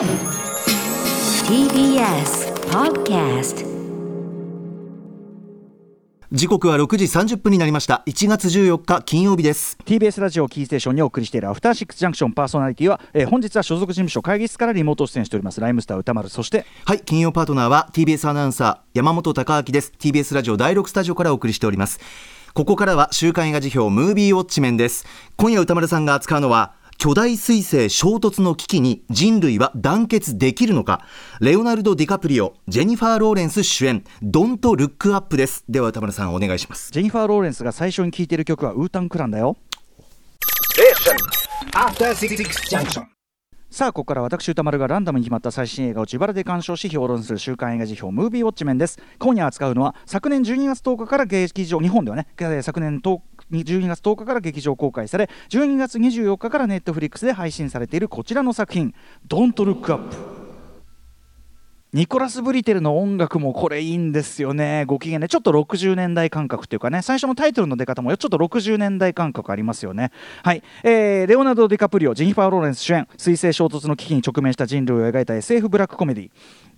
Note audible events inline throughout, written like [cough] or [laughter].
TBS Podcast 時刻は6時30分になりました。1月14日金曜日です。TBS ラジオキーステーションにお送りしているアフターシックスジャンクションパーソナリティは、えー本日は所属事務所会議室からリモート出演しております。ライムスター歌丸そしてはい金曜パートナーは TBS アナウンサー山本貴明です。TBS ラジオ第6スタジオからお送りしております。ここからは週刊映画辞表ムービーウォッチメンです。今夜宇多丸さんが扱うのは巨大彗星衝突の危機に人類は団結できるのか？レオナルド・ディカプリオジェニファー・ローレンス主演ドント・ルック・アップです。では宇多丸さんお願いします。ジェニファー・ローレンスが最初に聴いている曲はウータン・クランだよ。After Six Junction. さあここから私宇多丸がランダムに決まった最新映画を自腹で鑑賞し評論する週刊映画時評ムービーウォッチメンです。今夜扱うのは昨年12月10日から劇場日本ではねえー昨年10 12月10日から劇場公開され12月24日からネットフリックスで配信されているこちらの作品「Don't Look Up」ニコラス・ブリテルの音楽もこれいいんですよね、ご機嫌で、ちょっと60年代感覚っていうかね、最初のタイトルの出方もちょっと60年代感覚ありますよね。はい、えーレオナルド・ディカプリオ、ジェニファー・ローレンス主演、彗星衝突の危機に直面した人類を描いた SF ブラックコメディ。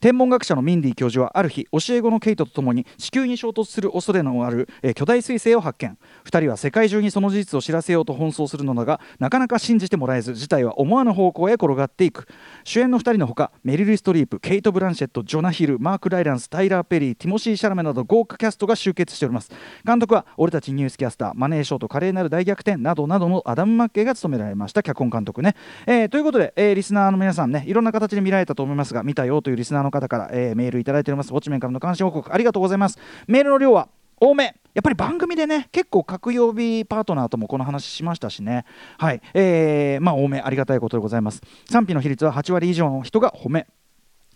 天文学者のミンディ教授はある日教え子のケイトと共に地球に衝突する恐れのある、えー巨大彗星を発見。2人は世界中にその事実を知らせようと奔走するのだがなかなか信じてもらえず事態は思わぬ方向へ転がっていく。主演の2人のほかメリル・ストリープケイト・ブランシェットジョナ・ヒルマーク・ライランスタイラー・ペリーティモシー・シャラメなど豪華キャストが集結しております。監督は俺たちニュースキャスターマネーショーと華麗なる大逆転などなどのアダム・マッケイが務められました脚本監督ね、えーということで、えーリスナーの皆さんねいろんな形で見られたと思いますが見たよというリスナーの方から、えーメールいただいております。ウォッチメンからの関心報告ありがとうございます。メールの量は多め。やっぱり番組でね結構各曜日パートナーともこの話しましたしね。はい。えー、まあ多めありがたいことでございます。賛否の比率は8割以上の人が褒め。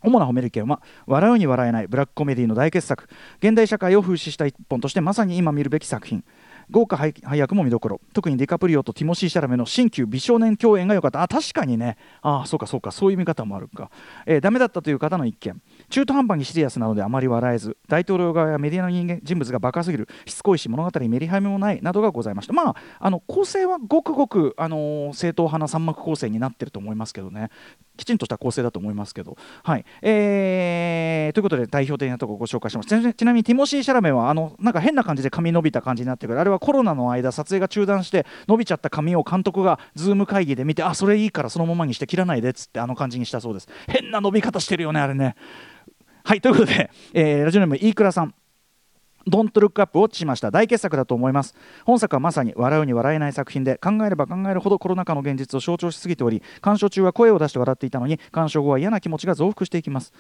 主な褒める意見は笑うに笑えないブラックコメディの大傑作。現代社会を風刺した一本としてまさに今見るべき作品。豪華配役も見どころ。特にディカプリオとティモシー・シャラメの新旧美少年共演が良かった。あ確かにね。あそうかそうか。そういう見方もあるか、えーダメだったという方の一見中途半端にシリアスなのであまり笑えず大統領側やメディアの人間人物がバカすぎる。しつこいし物語にメリハリもないなどがございました。まああの構成はごくごく、あのー正統派な三幕構成になってると思いますけどね。きちんとした構成だと思いますけど。はいえーということで代表的なところをご紹介します。ちなちなみにティモシー・シャラメはあのなんか変な感じで髪伸びた感じになってくるあれはコロナの間撮影が中断して伸びちゃった髪を監督がズーム会議で見てあそれいいからそのままにして切らないでっつってあの感じにしたそうです。変な伸び方してるよねあれね。はいということで、えーラジオネーム飯倉さん。ドントルックアップをしました。大傑作だと思います。本作はまさに笑うに笑えない作品で考えれば考えるほどコロナ禍の現実を象徴しすぎており鑑賞中は声を出して笑っていたのに鑑賞後は嫌な気持ちが増幅していきます。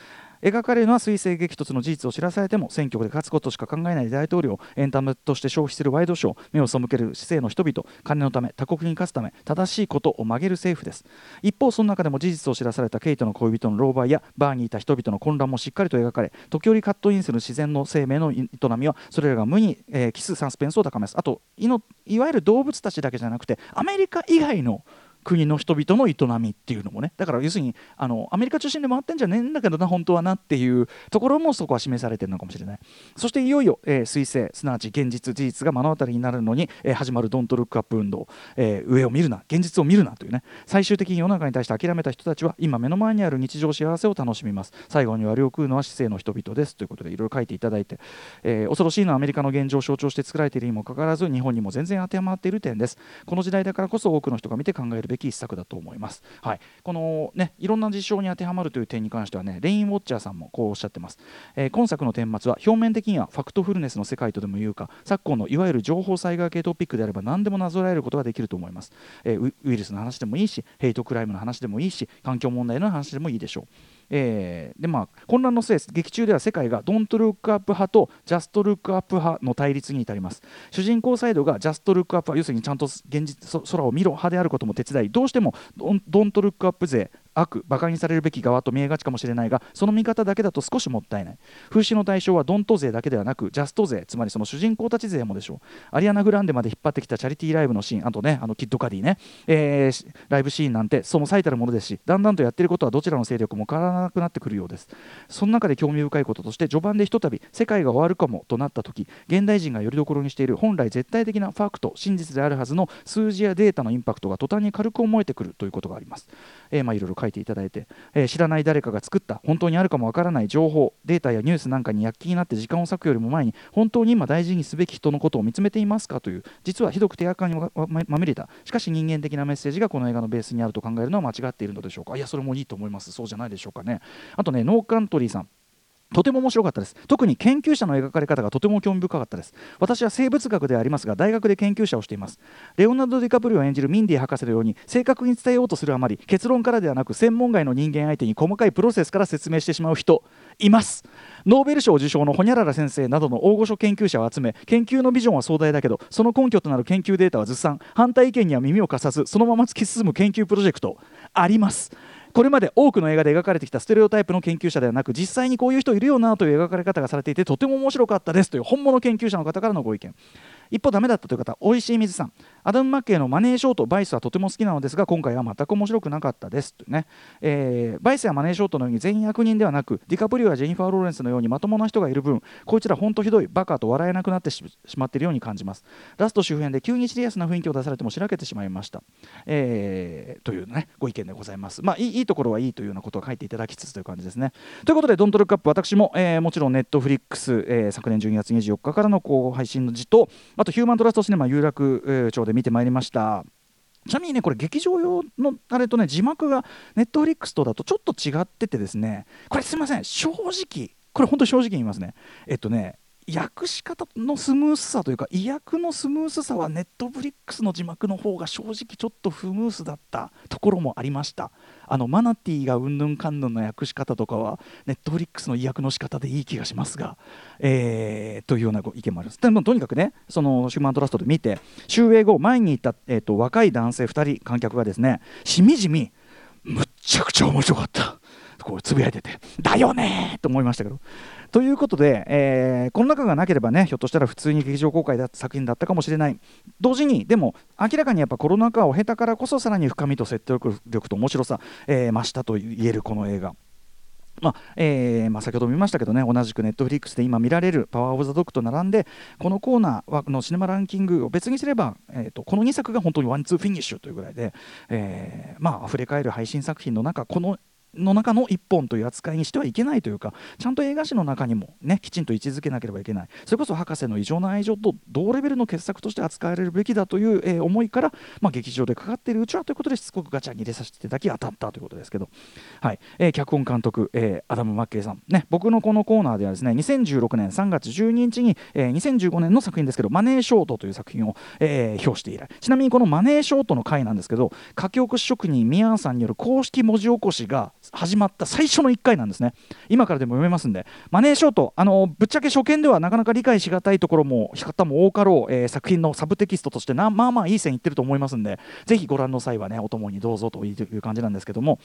描かれるのは彗星激突の事実を知らされても選挙で勝つことしか考えない大統領エンタメとして消費するワイドショー目を背ける市政の人々金のため他国に勝つため正しいことを曲げる政府です。一方その中でも事実を知らされたケイトの恋人の狼狽やバーにいた人々の混乱もしっかりと描かれ時折カットインする自然の生命の営みはそれらが無に、えー、キスサスペンスを高めます。あといのいわゆる動物たちだけじゃなくてアメリカ以外の国の人々の営みっていうのもね。だから要するにあのアメリカ中心で回ってんじゃねえんだけどな本当はなっていうところもそこは示されてるのかもしれない。そしていよいよ、えー、彗星すなわち現実事実が目の当たりになるのに、えー始まるドントルックアップ運動、えー上を見るな現実を見るなというね。最終的に世の中に対して諦めた人たちは今目の前にある日常幸せを楽しみます。最後に割を食うのは市政の人々ですということでいろいろ書いていただいて、えー恐ろしいのはアメリカの現状を象徴して作られているにもかかわらず日本にも全然当てはまっている点です。この時代だからこそ多くの人が見て考えるべき一作だと思います。はい。このねいろんな事象に当てはまるという点に関してはねレインウォッチャーさんもこうおっしゃってます、えー今作の顛末は表面的にはファクトフルネスの世界とでも言うか昨今のいわゆる情報災害系トピックであれば何でもなぞらえることができると思います、えーウイルスの話でもいいしヘイトクライムの話でもいいし環境問題の話でもいいでしょうえーでまあ、混乱の末劇中では世界がドントルックアップ派とジャストルックアップ派の対立に至ります。主人公サイドがジャストルックアップ派要するにちゃんと現実空を見ろ派であることも手伝いどうしてもドンドントルックアップ勢悪馬鹿にされるべき側と見えがちかもしれないがその見方だけだと少しもったいない。風刺の対象はドント勢だけではなくジャスト勢つまりその主人公たち勢もでしょう。アリアナ・グランデまで引っ張ってきたチャリティーライブのシーン。あとねあのキッドカディね、えーライブシーンなんてその最たるものですしだんだんとやってることはどちらの勢力も変わらなくなってくるようです。その中で興味深いこととして序盤でひとたび世界が終わるかもとなった時現代人がよりどころにしている本来絶対的なファクト真実であるはずの数字やデータのインパクトが途端に軽く思えてくるということがあります、えーまあいろいろ書いていただいて、えー知らない誰かが作った本当にあるかもわからない情報データやニュースなんかに躍起になって時間を割くよりも前に本当に今大事にすべき人のことを見つめていますかという実はひどく手垢にまみれた。しかし人間的なメッセージがこの映画のベースにあると考えるのは間違っているのでしょうか。いやそれもいいと思います。そうじゃないでしょうかね。あとねノーカントリーさん。とても面白かったです。特に研究者の描かれ方がとても興味深かったです。私は生物学ではありますが大学で研究者をしています。レオナルド・ディカプリオを演じるミンディ博士のように正確に伝えようとするあまり結論からではなく専門外の人間相手に細かいプロセスから説明してしまう人います。ノーベル賞受賞のホニャララ先生などの大御所研究者を集め研究のビジョンは壮大だけどその根拠となる研究データはずさん反対意見には耳を貸さずそのまま突き進む研究プロジェクトあります。これまで多くの映画で描かれてきたステレオタイプの研究者ではなく実際にこういう人いるよなという描かれ方がされていてとても面白かったですという本物研究者の方からのご意見。一方ダメだったという方おいしい水さん。アダム・マッケイのマネーショートバイスはとても好きなのですが今回は全く面白くなかったですというね、えーバイスやマネーショートのように全員悪人ではなくディカプリオやジェニファー・ローレンスのようにまともな人がいる分こいつらほんとひどいバカと笑えなくなってしまっているように感じます。ラスト周辺で急にシリアスな雰囲気を出されてもしらけてしまいました、えーというねご意見でございます。まあいいいいところはいいというようなことを書いていただきつつという感じですね。ということでドントルックアップ私も、えーもちろんネットフリックス、えー昨年12月24日からの配信の時とあとヒューマントラストシネマ有楽町で見てまいりました。ちなみにねこれ劇場用のあれとね字幕がネットフリックスとだとちょっと違っててですね。これすみません。正直これ本当に正直言いますね。えっとね訳し方のスムースさというか意訳のスムースさはネットフリックスの字幕の方が正直ちょっと不ムースだったところもありました。あのマナティーがうんぬんかんぬんの訳し方とかはネットフリックスの意訳の仕方でいい気がしますが、えーというような意見もありますでもとにかくねそのシューマントラストで見て終映後前にいた、えー、と若い男性2人観客がですねしみじみむっちゃくちゃ面白かった。こうつぶやいててだよねと思いましたけど。ということで、えーこの中がなければねひょっとしたら普通に劇場公開だった作品だったかもしれない同時にでも明らかにやっぱコロナ禍を経たからこそさらに深みと説得力と面白さ、えー増したと言えるこの映画。まあえーまあ、先ほども見ましたけどね同じくネットフリックスで今見られる「パワー・オブ・ザ・ドッグ」と並んでこのコーナーはのシネマランキングを別にすれば、えー、とこの2作が本当にワンツーフィニッシュというぐらいで、えーまあ溢れ返る配信作品の中このの中の一本という扱いにしてはいけないというかちゃんと映画史の中にもねきちんと位置づけなければいけない。それこそ博士の異常な愛情と同レベルの傑作として扱われるべきだという、えー思いから、まあ、劇場でかかっているうちはということでしつこくガチャに入れさせていただき当たったということですけど、はい。えー脚本監督、えーアダム・マッケイさん、ね、僕のこのコーナーではですね2016年3月12日に、えー2015年の作品ですけど「マネーショート」という作品を、えー表して以来ちなみにこの「マネーショート」の回なんですけど書き起こし職人ミヤンさんによる公式文字起こしが始まった最初の1回なんですね。今からでも読めますんで。マネーショートあのぶっちゃけ初見ではなかなか理解しがたいところも方も多かろう、えー作品のサブテキストとしてなまあまあいい線いってると思いますんでぜひご覧の際はねお供にどうぞという感じなんですけども。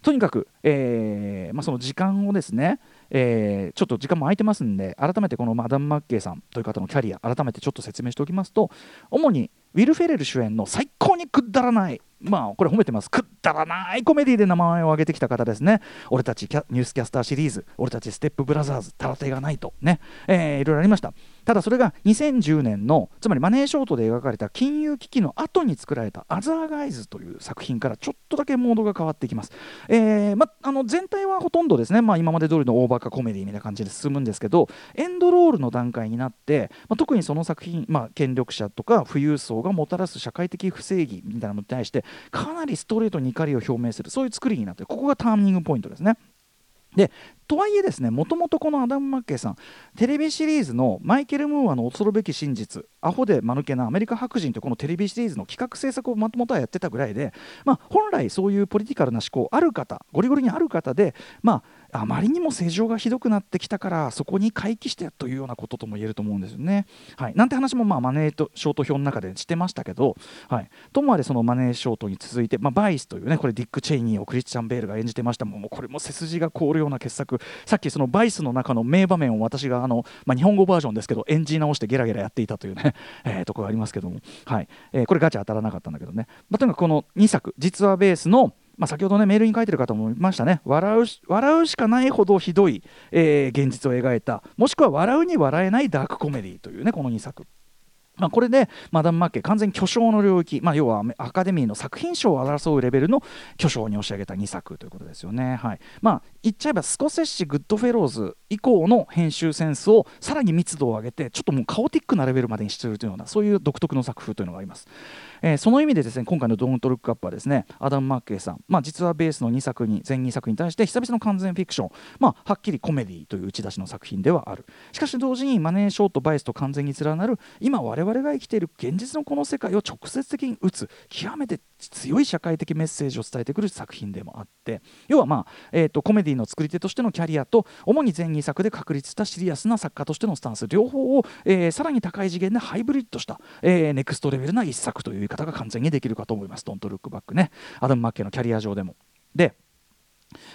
とにかく、えーまあ、その時間をですね、えーちょっと時間も空いてますんで改めてこのマダム・マッケイさんという方のキャリア改めてちょっと説明しておきますと主にウィル・フェレル主演の最高にくだらないまあこれ褒めてます。くだらないコメディで名前を挙げてきた方ですね。俺たちキャニュースキャスターシリーズ俺たちステップブラザーズタラテがないと。ね、えーいろいろありました。ただそれが2010年のつまりマネーショートで描かれた金融危機の後に作られた「アザーガイズ」という作品からちょっとだけモードが変わってきます、えーま、あの全体はほとんどですね、まあ、今まで通りの大バカコメディみたいな感じで進むんですけどエンドロールの段階になって、まあ、特にその作品、まあ、権力者とか富裕層ががもたらす社会的不正義みたいなのに対してかなりストレートに怒りを表明するそういう作りになってるここがターニングポイントですね。でとはいえですねもともとこのアダム・マッケイさんテレビシリーズのマイケル・ムーアの恐るべき真実アホで間抜けなアメリカ白人というこのテレビシリーズの企画制作をもともとはやってたぐらいで、まあ、本来そういうポリティカルな思考ある方ゴリゴリにある方で、まあ、あまりにも正常がひどくなってきたからそこに回帰してというようなこととも言えると思うんですよね。はい、なんて話もまあマネーとショート表の中でしてましたけど、はい、ともあれそのマネーショートに続いて、まあ、バイスというねこれディック・チェイニーをクリスチャン・ベールが演じてました。もうこれも背筋が凍るような傑作。さっきそのバイスの中の名場面を私があの、まあ、日本語バージョンですけど演じ直してゲラゲラやっていたというね、[laughs] えーところがありますけども、はい。えーこれガチャ当たらなかったんだけどね、まあ、とにかくこの2作実話ベースのまあ、先ほどねメールに書いてる方もいましたね。笑うし笑うしかないほどひどい、えー現実を描いた。もしくは笑うに笑えないダークコメディというねこの2作。まあ、これでマダム・マッケ完全に巨匠の領域、まあ、要はアカデミーの作品賞を争うレベルの巨匠に押し上げた2作ということですよね。はい。まあ、言っちゃえばスコセッシ・グッドフェローズ以降の編集センスをさらに密度を上げてちょっともうカオティックなレベルまでにしているというようなそういう独特の作風というのがあります。えー、その意味でですね今回の「ドントルックアップはですねアダム・マッケイさん、まあ、実はベースの2作に全2作に対して久々の完全フィクション、まあ、はっきりコメディという打ち出しの作品ではある。しかし同時にマネーショートバイスと完全に連なる今我々が生きている現実のこの世界を直接的に打つ極めて強い社会的メッセージを伝えてくる作品でもあって。要はまあ、えーと、コメディの作り手としてのキャリアと主に全2作で確立したシリアスな作家としてのスタンス両方を、えー、さらに高い次元でハイブリッドした、えー、ネクストレベルな一作という見方が完全にできるかと思います。ドントルックバックねアダム・マッケイのキャリア上でも。で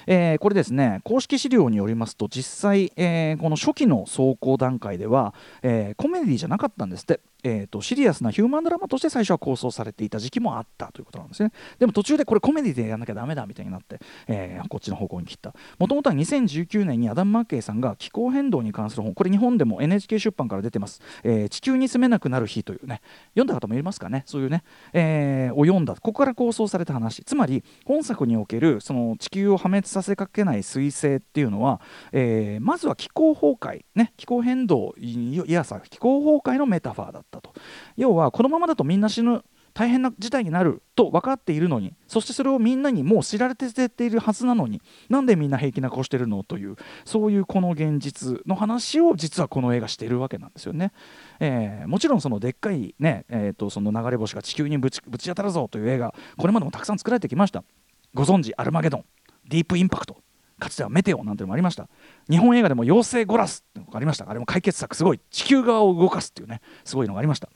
えー、これですね公式資料によりますと実際、えー、この初期の草稿段階では、えー、コメディじゃなかったんですってえーと、シリアスなヒューマンドラマとして最初は構想されていた時期もあったということなんですね。でも途中でこれコメディでやんなきゃだめだみたいになって、えー、こっちの方向に切った。もともとは2019年にアダム・マッケイさんが気候変動に関する本これ日本でも NHK 出版から出てます、えー、地球に住めなくなる日というね読んだ方もいますかね？そういうね、えー、を読んだ。ここから構想された話。つまり本作におけるその地球を破滅させかけない彗星っていうのは、え、まずは気候崩壊ね。気候変動いやさ気候崩壊のメタファーだった。と要はこのままだとみんな死ぬ大変な事態になると分かっているのにそしてそれをみんなにもう知られているはずなのになんでみんな平気な顔してるのというそういうこの現実の話を実はこの映画しているわけなんですよね。えー、もちろんそのでっかいね、えー、とその流れ星が地球にぶちぶち当たるぞという映画これまでもたくさん作られてきました。ご存知アルマゲドンディープインパクトかつてはメテオなんてのもありました。日本映画でも妖精ゴラスってのがありました。あれも解決策すごい。地球側を動かすっていうねすごいのがありました。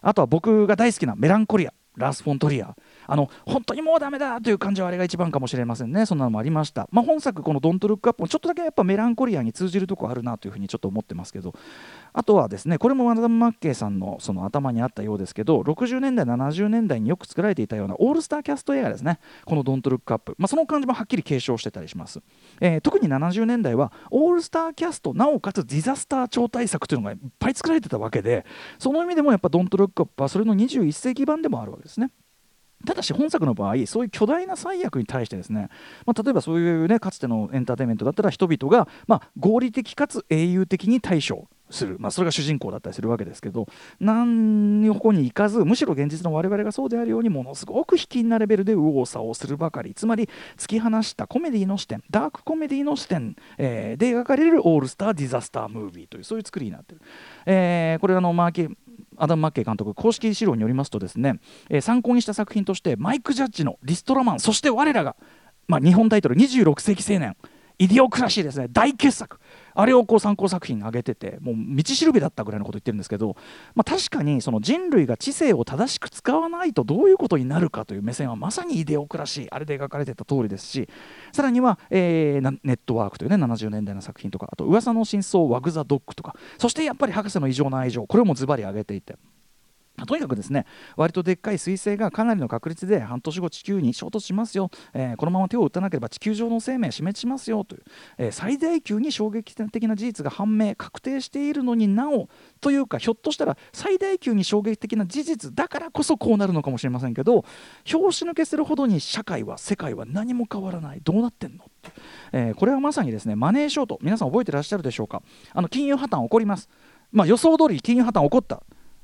あとは僕が大好きなメランコリアラース・フォントリア。あの本当にもうダメだという感じはあれが一番かもしれませんね。そんなのもありました、まあ、本作この「ドントルックアップもちょっとだけやっぱメランコリアに通じるとこあるなというふうにちょっと思ってますけど。あとはですねこれもアダム・マッケイさんのその頭にあったようですけど60年代70年代によく作られていたようなオールスターキャスト映画ですね。この「ドントルックアップ、まあ、その感じもはっきり継承してたりします、えー、特に70年代はオールスターキャストなおかつディザスター超大作というのがいっぱい作られてたわけでその意味でもやっぱ「ドントルックアップはそれの21世紀版でもあるわけですね。ただし本作の場合そういう巨大な災厄に対してですね、まあ、例えばそういうねかつてのエンターテインメントだったら人々が、まあ、合理的かつ英雄的に対処する、まあ、それが主人公だったりするわけですけど何の方に行かずむしろ現実の我々がそうであるようにものすごく卑近なレベルで右往左往するばかり。つまり突き放したコメディの視点ダークコメディの視点、えー、で描かれるオールスターディザスタームービーというそういう作りになってる、えー、これあのマーケアダム・マッケイ監督公式資料によりますとですね、えー、参考にした作品としてマイク・ジャッジの「リストラマン」そして我らが、まあ、日本タイトル26世紀青年 Idiocracy ですね大傑作。あれをこう参考作品に挙げててもう道しるべだったぐらいのこと言ってるんですけど、まあ、確かにその人類が知性を正しく使わないとどういうことになるかという目線はまさにイデオクラシーあれで描かれてた通りですしさらには、えー、ネットワークというね70年代の作品とかあと噂の真相ワグ・ザ・ドッグとかそしてやっぱり博士の異常な愛情これもズバリ挙げていて。とにかくですね割とでっかい彗星がかなりの確率で半年後地球に衝突しますよ、えー、このまま手を打たなければ地球上の生命死滅しますよという、えー、最大級に衝撃的な事実が判明確定しているのになおというかひょっとしたら最大級に衝撃的な事実だからこそこうなるのかもしれませんけど拍子抜けするほどに社会は世界は何も変わらない。どうなってんの？えー、これはまさにですねマネーショート皆さん覚えてらっしゃるでしょうか？あの金融破綻起こります、まあ、予想通り金融破綻起こった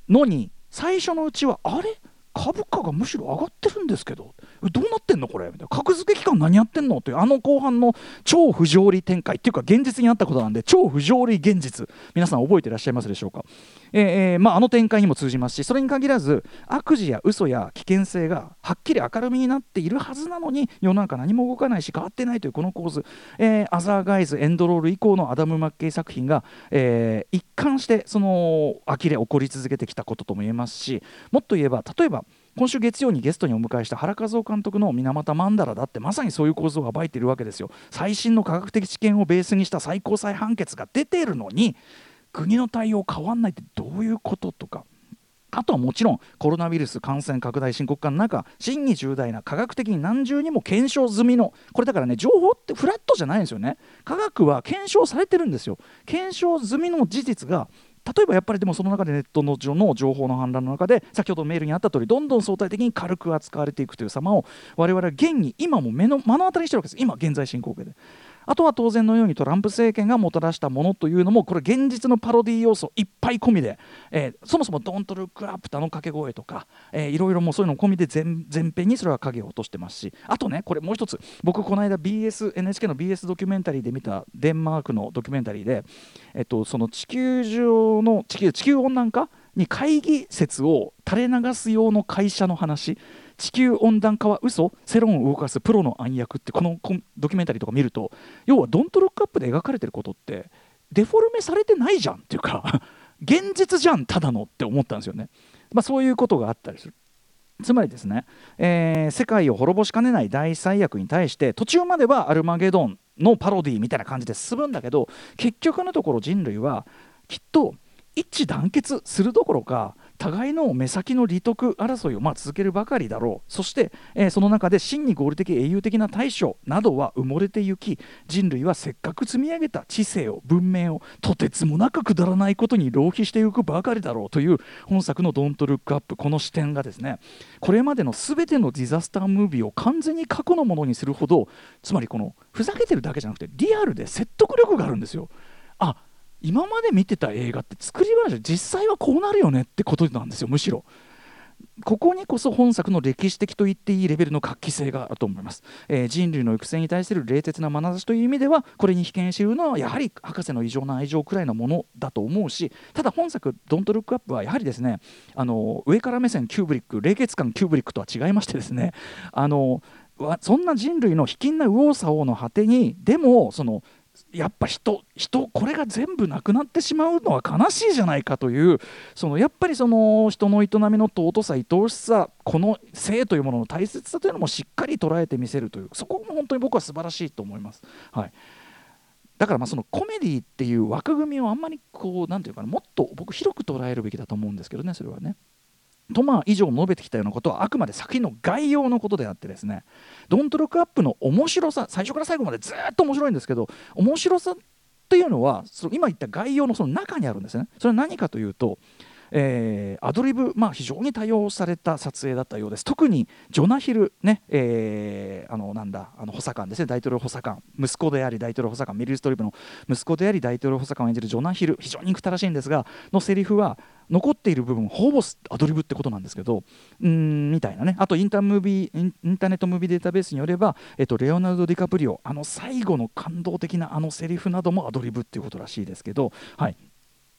のに最初のうちはあれ？株価がむしろ上がってるんですけど。どうなってんのこれ？みたいな。格付け期間何やってんの？というあの後半の超不条理展開っていうか現実にあったことなんで超不条理現実。皆さん覚えてらっしゃいますでしょうか、えーまあ、あの展開にも通じますしそれに限らず悪事や嘘や危険性がはっきり明るみになっているはずなのに世の中何も動かないし変わってないというこの構図、えー、アザーガイズエンドロール以降のアダム・マッケイ作品が、えー、一貫してその呆れ起こり続けてきたこととも言えますしもっと言えば例えば今週月曜にゲストにお迎えした原和夫監督の水俣曼荼羅だってまさにそういう構造を暴いているわけですよ。最新の科学的知見をベースにした最高裁判決が出ているのに国の対応変わんないってどういうこととか。あとはもちろんコロナウイルス感染拡大深刻化の中真に重大な科学的に何重にも検証済みのこれだからね情報ってフラットじゃないんですよね。科学は検証されてるんですよ。検証済みの事実が例えばやっぱりでもその中でネットの情報の氾濫の中で先ほどメールにあった通りどんどん相対的に軽く扱われていくという様を我々は現に今も目の目の当たりにしてるわけです。今現在進行形で。あとは当然のようにトランプ政権がもたらしたものというのもこれ現実のパロディ要素いっぱい込みで、えー、そもそも「ドントルックアップ」あの掛け声とか、えー、いろいろもうそういうの込みで全全編にそれは影を落としてますしあとねこれもう一つ僕この間 BSNHK の BS ドキュメンタリーで見たデンマークのドキュメンタリーで、えっと、その地球上の地球地球温暖化に会議説を垂れ流す用の会社の話地球温暖化は嘘？世論を動かすプロの暗躍ってこのドキュメンタリーとか見ると要はドントロックアップで描かれてることってデフォルメされてないじゃんっていうか現実じゃんただのって思ったんですよね、まあ、そういうことがあったりする。つまりですね、えー、世界を滅ぼしかねない大災悪に対して途中まではアルマゲドンのパロディみたいな感じで進むんだけど結局のところ人類はきっと一致団結するどころか互いの目先の利得争いをま続けるばかりだろうそして、えー、その中で真に合理的英雄的な対処などは埋もれてゆき人類はせっかく積み上げた知性を文明をとてつもなくくだらないことに浪費していくばかりだろうという本作の「ドントルックアップこの視点がですねこれまでの全てのディザスタームービーを完全に過去のものにするほどつまりこのふざけてるだけじゃなくてリアルで説得力があるんですよ。今まで見てた映画って作り話実際はこうなるよねってことなんですよむしろ。ここにこそ本作の歴史的と言っていいレベルの画期性があると思います、えー、人類の育成に対する冷徹な眼差しという意味ではこれに被験しているのはやはり博士の異常な愛情くらいのものだと思うしただ本作「ドントルックアップはやはりですねあの上から目線キューブリック冷血感キューブリックとは違いましてですねあのそんな人類の卑近な右往左往の果てにでもそのやっぱ人人これが全部なくなってしまうのは悲しいじゃないかというそのやっぱりその人の営みの尊さ愛おしさこの性というものの大切さというのもしっかり捉えてみせるというそこも本当に僕は素晴らしいと思います。はいだからまあそのコメディっていう枠組みをあんまりこうなんていうかなもっと僕広く捉えるべきだと思うんですけどねそれはね。とまあ以上述べてきたようなことはあくまで作品の概要のことであってですねドントロックアップの面白さ最初から最後までずっと面白いんですけど面白さっていうのはその今言った概要のその中にあるんですね。それは何かというとえー、アドリブ、まあ、非常に多用された撮影だったようです。特にジョナヒルね、えー、あのなんだあの補佐官ですね。大統領補佐官息子であり大統領補佐官メリル・ストリップの息子であり大統領補佐官を演じるジョナヒル非常に憎たらしいんですがのセリフは残っている部分ほぼアドリブってことなんですけどうんみたいなね。あとインタームービーインターネットムービーデータベースによれば、えっと、レオナルド・ディカプリオあの最後の感動的なあのセリフなどもアドリブっていうことらしいですけど、はい、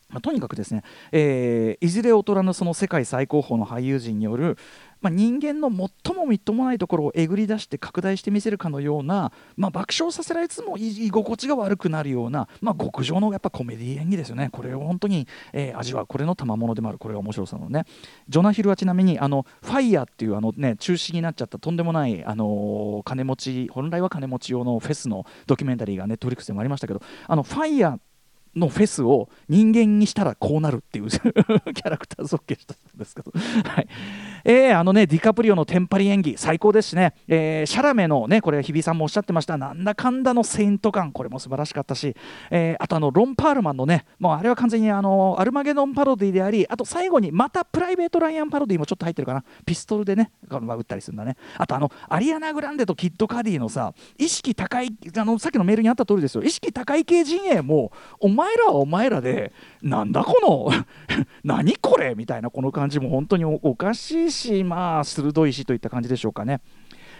まあ、とにかくですね、えー、いずれ大人のその世界最高峰の俳優陣による、まあ、人間の最もみっともないところをえぐり出して拡大してみせるかのような、まあ、爆笑させられつつも居心地が悪くなるような、まあ、極上のやっぱコメディ演技ですよね。これを本当に、えー、味わうこれの賜物でもある。これが面白さのね。ジョナヒルはちなみにあのファイヤーっていうあの、ね、中止になっちゃったとんでもない、あのー、金持ち本来は金持ち用のフェスのドキュメンタリーがネットフリックスでもありましたけどあのファイヤーのフェスを人間にしたらこうなるっていう [laughs] キャラクター造形したんですけど、はい。えー、あのねディカプリオのテンパリ演技最高ですしね、えー、シャラメのねこれ日比さんもおっしゃってました。なんだかんだのセイント感。これも素晴らしかったし、えー、あとあのロン・パールマンのね。もうあれは完全にあのアルマゲドンパロディでありあと最後にまたプライベート・ライアンパロディもちょっと入ってるかな。ピストルでね、撃ったりするんだね。あとあのアリアナ・グランデとキッド・カディのさ意識高いあのさっきのメールにあった通りですよ。意識高い系陣営もお前らはお前らでなんだこの [laughs] 何これみたいなこの感じも本当におかしいしまあ鋭いしといった感じでしょうかね。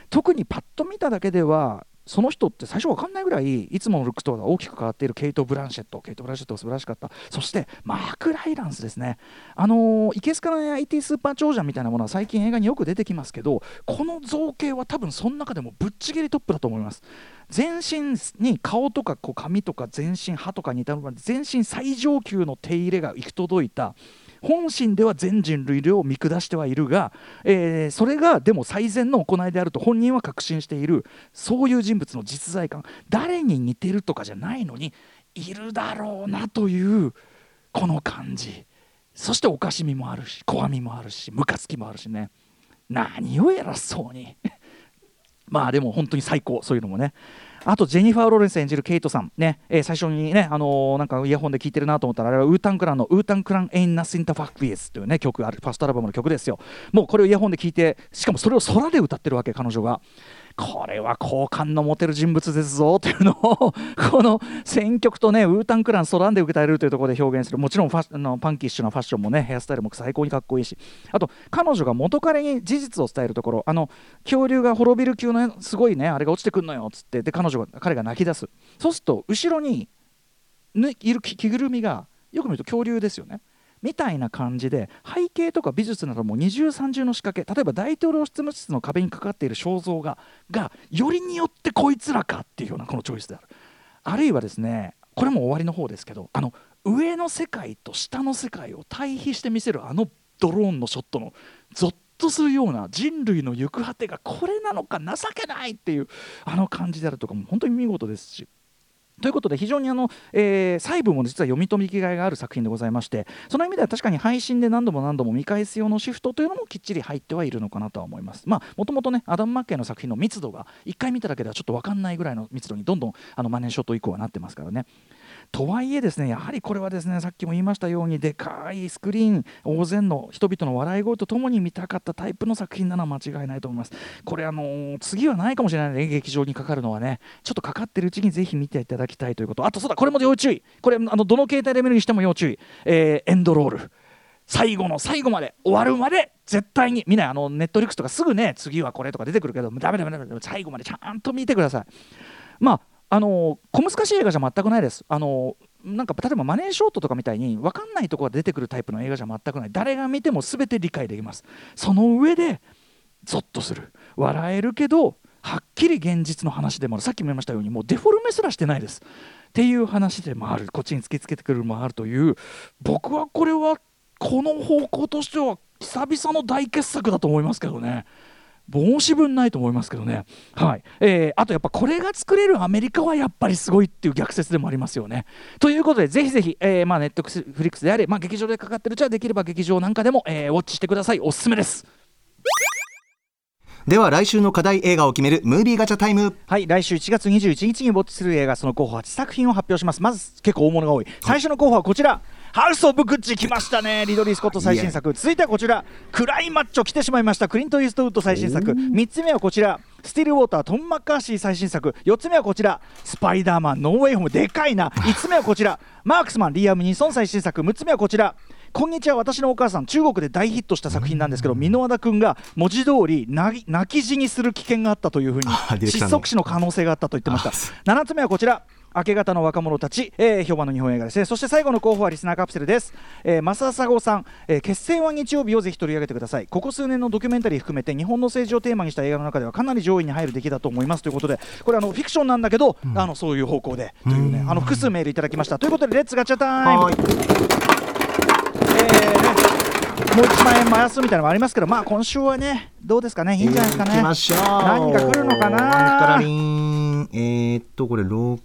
特にパッと見ただけではその人って最初分かんないぐらいいつものルックとは大きく変わっているケイト・ブランシェット。ケイト・ブランシェット素晴らしかった。そしてマーク・ライランスですね。あのー、いけすかない IT スーパー長者みたいなものは最近映画によく出てきますけどこの造形は多分その中でもぶっちぎりトップだと思います。全身に顔とかこう髪とか全身歯とかに至るまで全身最上級の手入れが行き届いた本心では全人類を見下してはいるが、えー、それがでも最善の行いであると本人は確信している。そういう人物の実在感。誰に似てるとかじゃないのにいるだろうなというこの感じ。そしておかしみもあるし怖みもあるしムカつきもあるしね。何を偉そうに。まあでも本当に最高そういうのもね。あとジェニファー・ロレンス演じるケイトさん。ね、えー最初にねあのーなんかイヤホンで聴いてるなと思ったらあれはウータンクランのウータンクラン Ain't Nuthing ta Fuck Wit というね曲あるファーストアルバムの曲ですよ。もうこれをイヤホンで聴いてしかもそれを空で歌ってるわけ彼女が。これは好感の持てる人物ですぞというのを [laughs] この選曲とねウータンクラン空で歌えるというところで表現する。もちろんファッあのパンキッシュなファッションもねヘアスタイルも最高にかっこいいし。あと彼女が元彼に事実を伝えるところ。あの恐竜が滅びる級のすごいねあれが落ちてくんのよっつって。で彼女が彼が泣き出す。そうすると後ろに、ね、いる着ぐるみがよく見ると恐竜ですよね。みたいな感じで背景とか美術なども二重三重の仕掛け例えば大統領執務室の壁にかかっている肖像画がよりによってこいつらかっていうようなこのチョイスである。あるいはですねこれも終わりの方ですけどあの上の世界と下の世界を対比して見せるあのドローンのショットのゾッとするような人類の行く果てがこれなのか情けないっていうあの感じであるとかも本当に見事ですし。ということで非常にあの、えー細部も実は読み解きがいがある作品でございましてその意味では確かに配信で何度も何度も見返す用のシフトというのもきっちり入ってはいるのかなとは思います。まあもともとねアダム・マッケイの作品の密度が1回見ただけではちょっと分かんないぐらいの密度にどんどんあのマネーショット以降はなってますからね。とはいえですねやはりこれはですねさっきも言いましたようにでかいスクリーン大勢の人々の笑い声とともに見たかったタイプの作品なのは間違いないと思います。これあのー次はないかもしれないね劇場にかかるのはねちょっとかかってるうちにぜひ見ていただきたいということ。あとそうだこれも要注意。これあのどの携帯で見るにしても要注意、えーエンドロール。最後の最後まで終わるまで絶対に見ない。あのネットリックスとかすぐね次はこれとか出てくるけどダメダメダメダメ最後までちゃんと見てください。まああの小難しい映画じゃ全くないです。あのなんか例えばマネーショートとかみたいに分かんないところが出てくるタイプの映画じゃ全くない。誰が見ても全て理解できます。その上でゾッとする。笑えるけどはっきり現実の話でもある。さっきも言いましたようにもうデフォルメすらしてないです。っていう話でもある。こっちに突きつけてくるもあるという。僕はこれはこの方向としては久々の大傑作だと思いますけどね。申し分ないと思いますけどね、はい。えーあとやっぱこれが作れるアメリカはやっぱりすごいっていう逆説でもありますよね。ということでぜひぜひ、えーまあ、ネットフリックスであれ、まあ、劇場でかかってるうちはできれば劇場なんかでも、えーウォッチしてください。おすすめです。では来週の課題映画を決めるムービーガチャタイム。はい。来週1月21日にウォッチする映画その候補8作品を発表します。まず結構大物が多い。最初の候補はこちらハウス・オブ・グッチ来ましたね。リドリー・スコット最新作。続いてはこちら。クライマッチョ来てしまいました。クリント・イーストウッド最新作。3つ目はこちら。スティル・ウォータートム・マッカーシー最新作。4つ目はこちら。スパイダーマンノーウェイホームでかいな。[laughs] 5つ目はこちら。マークスマンリアム・ニーソン最新作。6つ目はこちら。こんにちは私のお母さん中国で大ヒットした作品なんですけど箕輪田君が文字通り泣き死にする危険があったというふうに窒息死の可能性があったと言ってました。7つ目はこちら明け方の若者たち、えー評判の日本映画ですね。そして最後の候補はリスナーカプセルです、えー、増田佐合さん、えー決戦は日曜日をぜひ取り上げてください。ここ数年のドキュメンタリー含めて日本の政治をテーマにした映画の中ではかなり上位に入る出来だと思いますということでこれあのフィクションなんだけど、あのそういう方向でというねあの複数メールいただきました。ということで Let's ガチャタイム。もう1万円回すみたいなのもありますけど、まあ今週はね、どうですかね、いいんじゃないですかね？何か来るのかな？えー、っとこれ6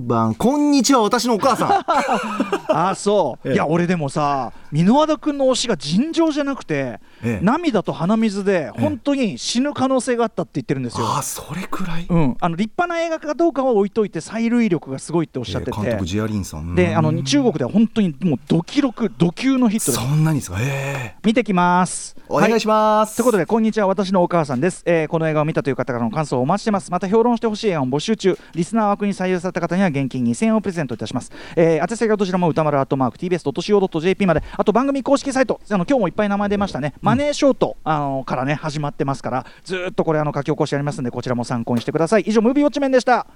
番。こんにちは私のお母さん。[laughs] あそう、ええ。いや俺でもさ箕輪田君の推しが尋常じゃなくて、ええ。涙と鼻水でえ本当に死ぬ可能性があったって言ってるんですよ、あそれくらい、うん、あの立派な映画かどうかは置いといて催涙力がすごいっておっしゃってて、えー監督ジアリンさん。であのうん。中国では本当にもうドキロクド級のヒットそんなにですか？え見てきます。ー、お願いします、ということで、こんにちは、私のお母さんです、えーこの映画を見たという方からの感想をお待ちしてます。また、評論してほしい映画を募集中、リスナー枠に採用された方には現金2000円をプレゼントいたします。えー、宛先はどちらも歌丸アットマーク TBS.CO.JP まで、あと番組公式サイト、あの今日もいっぱい名前出ましたね、マネーショート、あのからね、始まってますから、ずっとこれ、あの書き起こしてありますんで、こちらも参考にしてください。以上、ムービーウォッチメンでした。